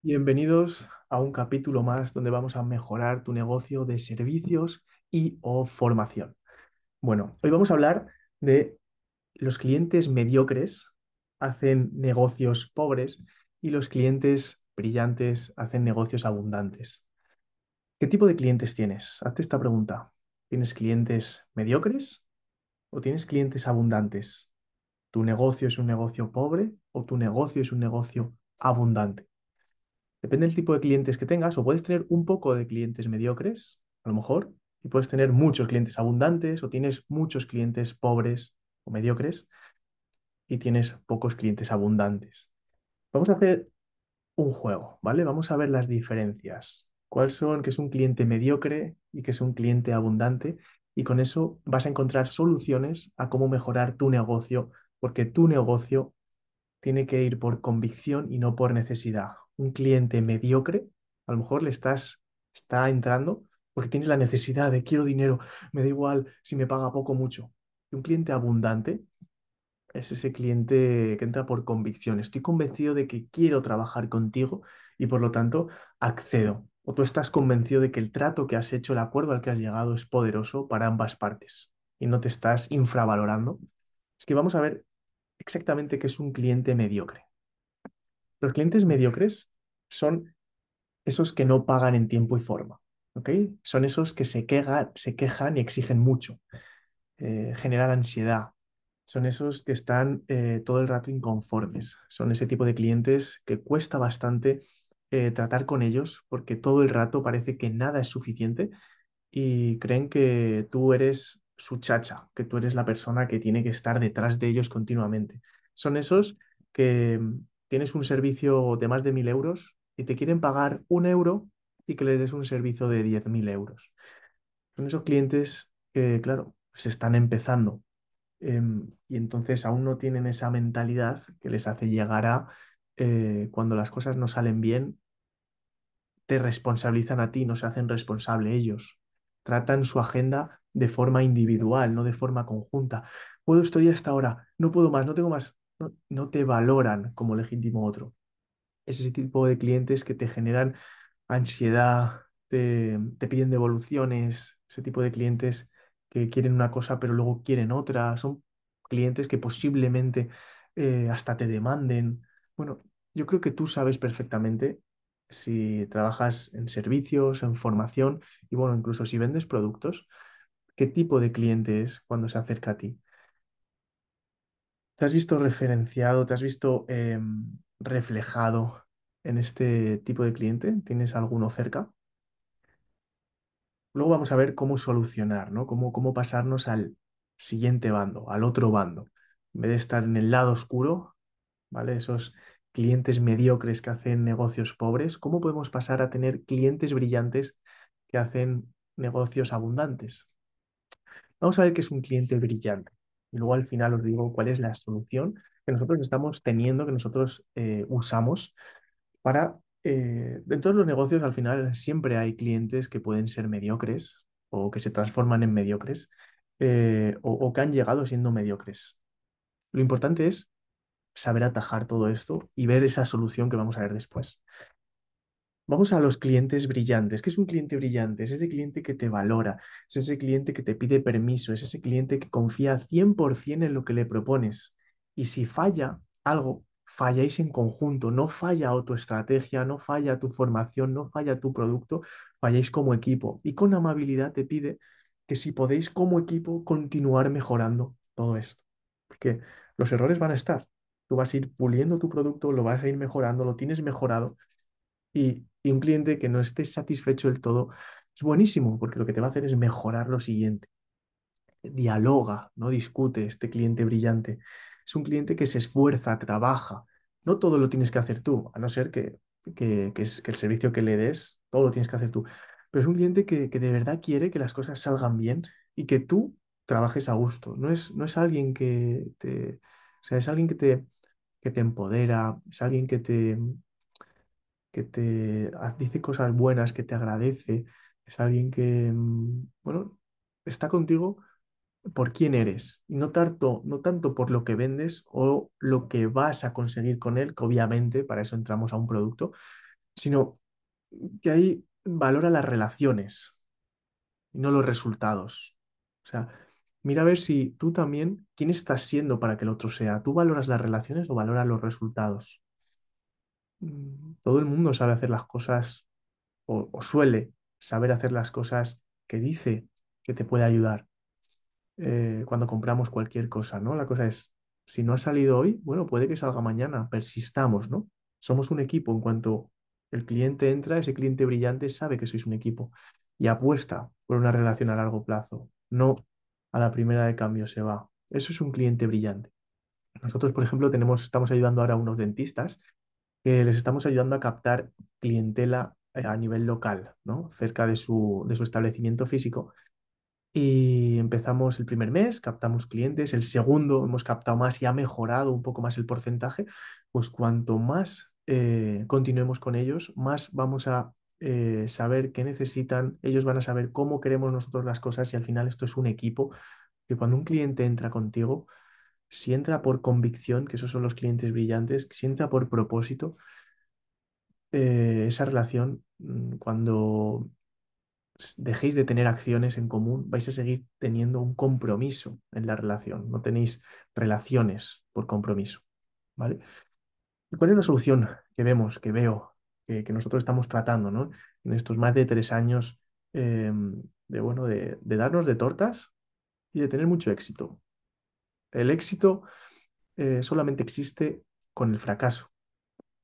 Bienvenidos a un capítulo más donde vamos a mejorar tu negocio de servicios y o formación. Bueno, hoy vamos a hablar de los clientes mediocres hacen negocios pobres y los clientes brillantes hacen negocios abundantes. ¿Qué tipo de clientes tienes? Hazte esta pregunta. ¿Tienes clientes mediocres o tienes clientes abundantes? ¿Tu negocio es un negocio pobre o tu negocio es un negocio abundante? Depende del tipo de clientes que tengas, o puedes tener un poco de clientes mediocres, a lo mejor, y puedes tener muchos clientes abundantes, o tienes muchos clientes pobres o mediocres, y tienes pocos clientes abundantes. Vamos a hacer un juego, ¿vale? Vamos a ver las diferencias. ¿Cuáles son qué es un cliente mediocre y qué es un cliente abundante? Y con eso vas a encontrar soluciones a cómo mejorar tu negocio, porque tu negocio tiene que ir por convicción y no por necesidad un cliente mediocre, a lo mejor le estás, está entrando porque tienes la necesidad de quiero dinero, me da igual si me paga poco o mucho. Y un cliente abundante es ese cliente que entra por convicción. Estoy convencido de que quiero trabajar contigo y por lo tanto accedo. O tú estás convencido de que el trato que has hecho, el acuerdo al que has llegado es poderoso para ambas partes y no te estás infravalorando. Es que vamos a ver exactamente qué es un cliente mediocre. Los clientes mediocres son esos que no pagan en tiempo y forma. Son esos que se, se quejan y exigen mucho, eh, generan ansiedad, son esos que están eh, todo el rato inconformes, son ese tipo de clientes que cuesta bastante eh, tratar con ellos porque todo el rato parece que nada es suficiente y creen que tú eres su chacha, que tú eres la persona que tiene que estar detrás de ellos continuamente. Son esos que tienes un servicio de más de mil euros y te quieren pagar un euro y que le des un servicio de diez mil euros. Son esos clientes que, claro, se están empezando em, y entonces aún no tienen esa mentalidad que les hace llegar a eh, cuando las cosas no salen bien, te responsabilizan a ti, no se hacen responsable ellos. Tratan su agenda de forma individual, no de forma conjunta. Puedo estudiar hasta ahora, no puedo más, no tengo más no, te valoran como legítimo otro. Es ese tipo de clientes que te generan ansiedad, te, piden devoluciones, ese tipo de clientes que quieren una cosa pero luego quieren otra, son clientes que posiblemente eh, hasta te demanden. Bueno, yo creo que tú sabes perfectamente si trabajas en servicios, en formación y bueno, incluso si vendes productos, qué tipo de cliente es cuando se acerca a ti. ¿Te has visto referenciado, te has visto em, reflejado en este tipo de cliente? ¿Tienes alguno cerca? Luego vamos a ver cómo solucionar, ¿no? Cómo, cómo pasarnos al siguiente bando, al otro bando. En vez de estar en el lado oscuro, ¿vale? Esos clientes mediocres que hacen negocios pobres, ¿cómo podemos pasar a tener clientes brillantes que hacen negocios abundantes? Vamos a ver qué es un cliente brillante y luego al final os digo cuál es la solución que nosotros estamos teniendo, que nosotros eh, usamos para... Eh, dentro de los negocios al final siempre hay clientes que pueden ser mediocres o que se transforman en mediocres eh, o que han llegado siendo mediocres. Lo importante es saber atajar todo esto y ver esa solución que vamos a ver después. Vamos a los clientes brillantes. ¿Qué es un cliente brillante? Es ese cliente que te valora, es ese cliente que te pide permiso, es ese cliente que confía 100% en lo que le propones. Y si falla algo, falláis en conjunto, no falla tu estrategia, no falla tu formación, no falla tu producto, falláis como equipo. Y con amabilidad te pide que si podéis como equipo continuar mejorando todo esto. Porque los errores van a estar. Tú vas a ir puliendo tu producto, lo vas a ir mejorando, lo tienes mejorado y, un cliente que no esté satisfecho del todo es buenísimo, porque lo que te va a hacer es mejorar lo siguiente. Dialoga, no discute este cliente brillante. Es un cliente que se esfuerza, trabaja. No todo lo tienes que hacer tú, a no ser que, que, es, que el servicio que le des, todo lo tienes que hacer tú. Pero es un cliente que, que de verdad quiere que las cosas salgan bien y que tú trabajes a gusto. No es, no es alguien que te... O sea, es alguien que te, que te empodera, es alguien que te, que te dice cosas buenas, que te agradece, es alguien que, mm, bueno, está contigo por quién eres y no tanto, no tanto por lo que vendes o lo que vas a conseguir con él, que obviamente para eso entramos a un producto, sino que ahí valora las relaciones y no los resultados. O sea, mira a ver si tú también, ¿quién estás siendo para que el otro sea? ¿Tú valoras las relaciones o valoras los resultados? Mm, Todo el mundo sabe hacer las cosas o, suele saber hacer las cosas que dice que te puede ayudar eh, cuando compramos cualquier cosa, ¿no? La cosa es, si no ha salido hoy, bueno, puede que salga mañana, persistamos, ¿no? Somos un equipo. En cuanto el cliente entra, ese cliente brillante sabe que sois un equipo y apuesta por una relación a largo plazo, no a la primera de cambio se va. Eso es un cliente brillante. Nosotros, por ejemplo, tenemos, estamos ayudando ahora a unos dentistas que les estamos ayudando a captar clientela eh, a nivel local, ¿no? Cerca de su, de su establecimiento físico. Y empezamos el primer mes, captamos clientes, el segundo hemos captado más y ha mejorado un poco más el porcentaje, pues cuanto más eh, continuemos con ellos, más vamos a eh, saber qué necesitan, ellos van a saber cómo queremos nosotros las cosas y al final esto es un equipo que cuando un cliente entra contigo, si entra por convicción, que esos son los clientes brillantes, si entra por propósito, eh, esa relación, mm, cuando dejéis de tener acciones en común, vais a seguir teniendo un compromiso en la relación. No tenéis relaciones por compromiso. ¿Vale? ¿Y cuál es la solución que vemos, que veo, que, nosotros estamos tratando ¿no? en estos más de tres años eh, de, bueno, de, darnos de tortas y de tener mucho éxito? El éxito eh, solamente existe con el fracaso.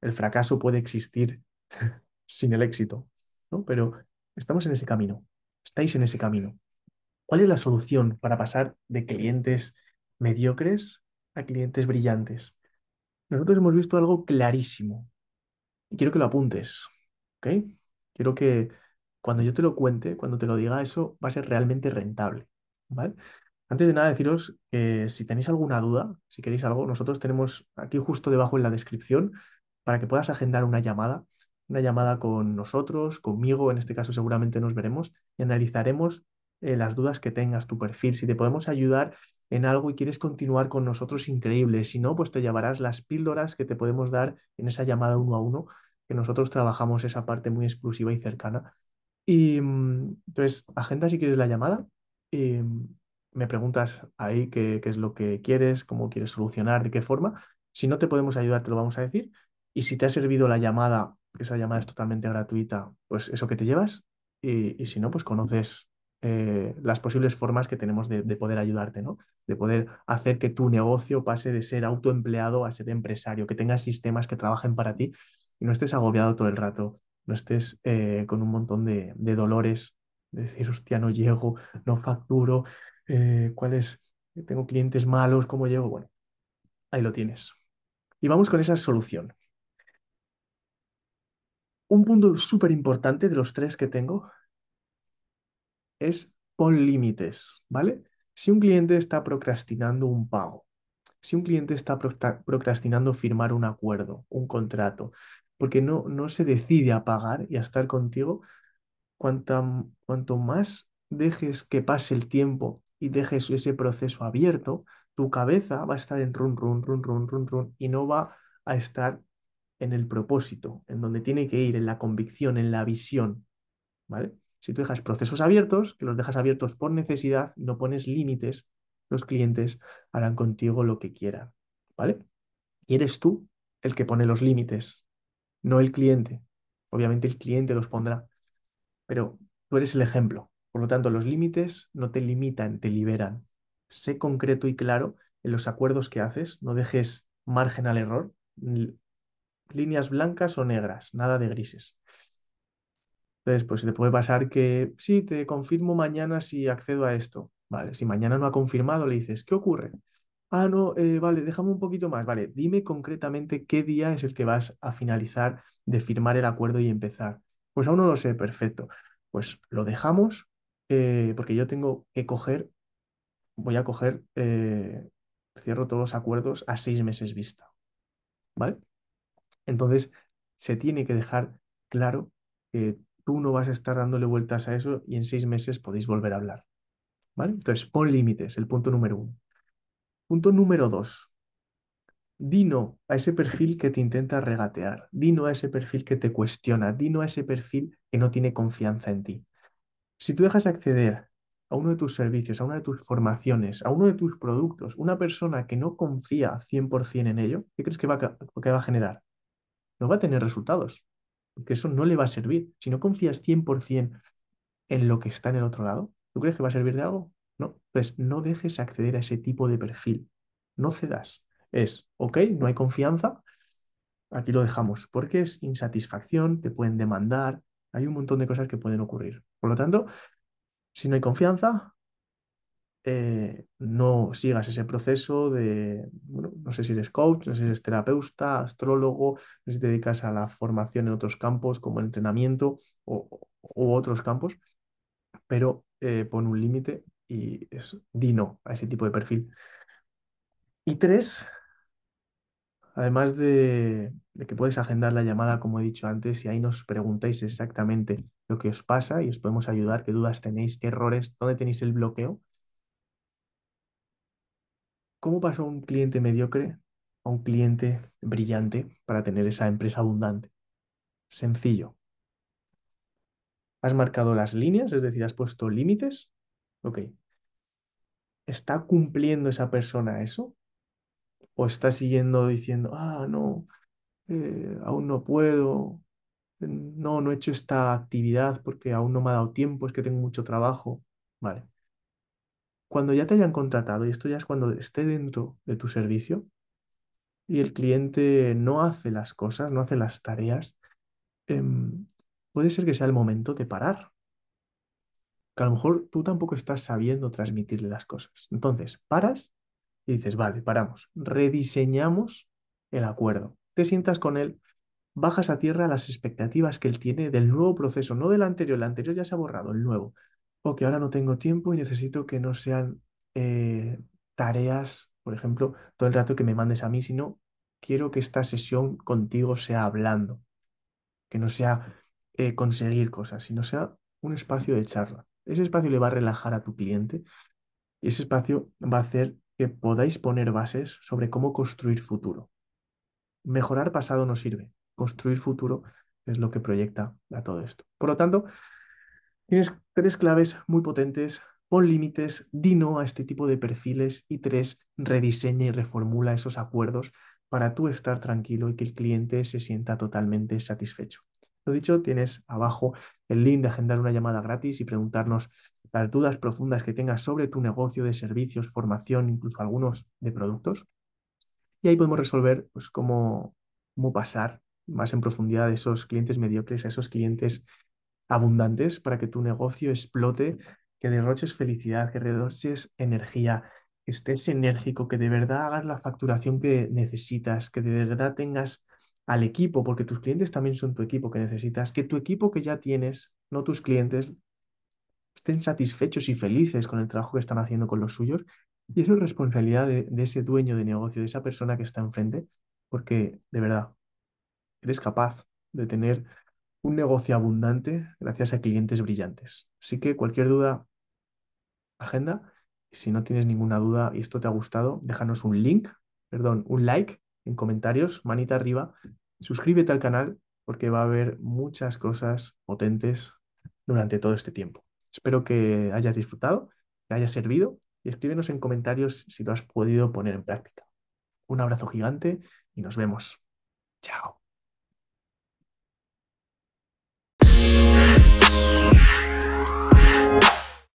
El fracaso puede existir sin el éxito, ¿no? Pero Estamos en ese camino. Estáis en ese camino. ¿Cuál es la solución para pasar de clientes mediocres a clientes brillantes? Nosotros hemos visto algo clarísimo y quiero que lo apuntes. Quiero que cuando yo te lo cuente, cuando te lo diga, eso va a ser realmente rentable. ¿Vale? Antes de nada, deciros que si tenéis alguna duda, si queréis algo, nosotros tenemos aquí justo debajo en la descripción para que puedas agendar una llamada una llamada con nosotros, conmigo, en este caso seguramente nos veremos y analizaremos eh, las dudas que tengas, tu perfil, si te podemos ayudar en algo y quieres continuar con nosotros, increíble. Si no, pues te llevarás las píldoras que te podemos dar en esa llamada uno a uno, que nosotros trabajamos esa parte muy exclusiva y cercana. Y mm, entonces, agenda si quieres la llamada. Mm, me preguntas ahí qué, es lo que quieres, cómo quieres solucionar, de qué forma. Si no te podemos ayudar, te lo vamos a decir. Y si te ha servido la llamada esa llamada es totalmente gratuita, pues eso que te llevas y, si no, pues conoces eh, las posibles formas que tenemos de, de, poder ayudarte, ¿no? De poder hacer que tu negocio pase de ser autoempleado a ser empresario, que tengas sistemas que trabajen para ti y no estés agobiado todo el rato, no estés eh, con un montón de, de, dolores, de decir, hostia, no llego, no facturo, eh, ¿cuáles? Tengo clientes malos, ¿cómo llego? Bueno, ahí lo tienes. Y vamos con esa solución un punto súper importante de los tres que tengo es pon límites, ¿vale? Si un cliente está procrastinando un pago, si un cliente está procrastinando firmar un acuerdo, un contrato, porque no, no se decide a pagar y a estar contigo, cuanto más dejes que pase el tiempo y dejes ese proceso abierto, tu cabeza va a estar en run, run, run, run, run, run, y no va a estar en el propósito, en donde tiene que ir, en la convicción, en la visión, ¿vale? Si tú dejas procesos abiertos, que los dejas abiertos por necesidad, no pones límites, los clientes harán contigo lo que quieran, ¿vale? Y eres tú el que pone los límites, no el cliente. Obviamente el cliente los pondrá, pero tú eres el ejemplo. Por lo tanto, los límites no te limitan, te liberan. Sé concreto y claro en los acuerdos que haces, no dejes margen al error, líneas blancas o negras, nada de grises. Entonces, pues te puede pasar que sí, te confirmo mañana si accedo a esto. Vale, si mañana no ha confirmado, le dices, ¿qué ocurre? Ah, no, eh, vale, déjame un poquito más. Vale, dime concretamente qué día es el que vas a finalizar de firmar el acuerdo y empezar. Pues aún no lo sé, perfecto. Pues lo dejamos eh, porque yo tengo que coger, voy a coger, eh, cierro todos los acuerdos a seis meses vista. ¿Vale? Entonces, se tiene que dejar claro que tú no vas a estar dándole vueltas a eso y en seis meses podéis volver a hablar. ¿Vale? Entonces, pon límites, el punto número uno. Punto número dos. Dino a ese perfil que te intenta regatear, dino a ese perfil que te cuestiona, dino a ese perfil que no tiene confianza en ti. Si tú dejas acceder a uno de tus servicios, a una de tus formaciones, a uno de tus productos, una persona que no confía 100% en ello, ¿qué crees que va a, que va a generar? No va a tener resultados, porque eso no le va a servir. Si no confías 100% en lo que está en el otro lado, ¿tú crees que va a servir de algo? No, pues no dejes acceder a ese tipo de perfil. No cedas. Es, ok, no hay confianza, aquí lo dejamos, porque es insatisfacción, te pueden demandar, hay un montón de cosas que pueden ocurrir. Por lo tanto, si no hay confianza, eh, no sigas ese proceso de, no sé si eres coach, no sé si eres terapeuta, astrólogo, no sé si te dedicas a la formación en otros campos como el entrenamiento o, otros campos, pero eh, pon un límite y es, di no a ese tipo de perfil. Y tres, además de, que puedes agendar la llamada, como he dicho antes, y ahí nos preguntáis exactamente lo que os pasa y os podemos ayudar, qué dudas tenéis, qué errores, dónde tenéis el bloqueo. ¿Cómo pasó un cliente mediocre a un cliente brillante para tener esa empresa abundante? Sencillo. ¿Has marcado las líneas? Es decir, has puesto límites. Ok. ¿Está cumpliendo esa persona eso? ¿O está siguiendo diciendo, ah, no, eh, aún no puedo, no, no he hecho esta actividad porque aún no me ha dado tiempo, es que tengo mucho trabajo? Vale. Cuando ya te hayan contratado, y esto ya es cuando esté dentro de tu servicio, y el cliente no hace las cosas, no hace las tareas, em, puede ser que sea el momento de parar. Que a lo mejor tú tampoco estás sabiendo transmitirle las cosas. Entonces, paras y dices, vale, paramos, rediseñamos el acuerdo. Te sientas con él, bajas a tierra las expectativas que él tiene del nuevo proceso, no del anterior, el anterior ya se ha borrado, el nuevo. O que ahora no tengo tiempo y necesito que no sean eh, tareas, por ejemplo, todo el rato que me mandes a mí, sino quiero que esta sesión contigo sea hablando, que no sea eh, conseguir cosas, sino sea un espacio de charla. Ese espacio le va a relajar a tu cliente y ese espacio va a hacer que podáis poner bases sobre cómo construir futuro. Mejorar pasado no sirve, construir futuro es lo que proyecta a todo esto. Por lo tanto, tienes tres claves muy potentes Pon límites, di no a este tipo de perfiles y tres, rediseña y reformula esos acuerdos para tú estar tranquilo y que el cliente se sienta totalmente satisfecho. Lo dicho, tienes abajo el link de agendar una llamada gratis y preguntarnos las dudas profundas que tengas sobre tu negocio de servicios, formación, incluso algunos de productos. Y ahí podemos resolver pues, cómo, cómo pasar más en profundidad de esos clientes mediocres a esos clientes abundantes para que tu negocio explote que derroches felicidad, que derroches energía, que estés enérgico, que de verdad hagas la facturación que necesitas, que de verdad tengas al equipo, porque tus clientes también son tu equipo que necesitas, que tu equipo que ya tienes, no tus clientes, estén satisfechos y felices con el trabajo que están haciendo con los suyos. Y eso es responsabilidad de, ese dueño de negocio, de esa persona que está enfrente, porque de verdad eres capaz de tener un negocio abundante gracias a clientes brillantes. Así que cualquier duda, agenda. Y si no tienes ninguna duda y esto te ha gustado, déjanos un link, perdón, un like en comentarios, manita arriba. Suscríbete al canal porque va a haber muchas cosas potentes durante todo este tiempo. Espero que hayas disfrutado, que haya servido y escríbenos en comentarios si lo has podido poner en práctica. Un abrazo gigante y nos vemos. Chao.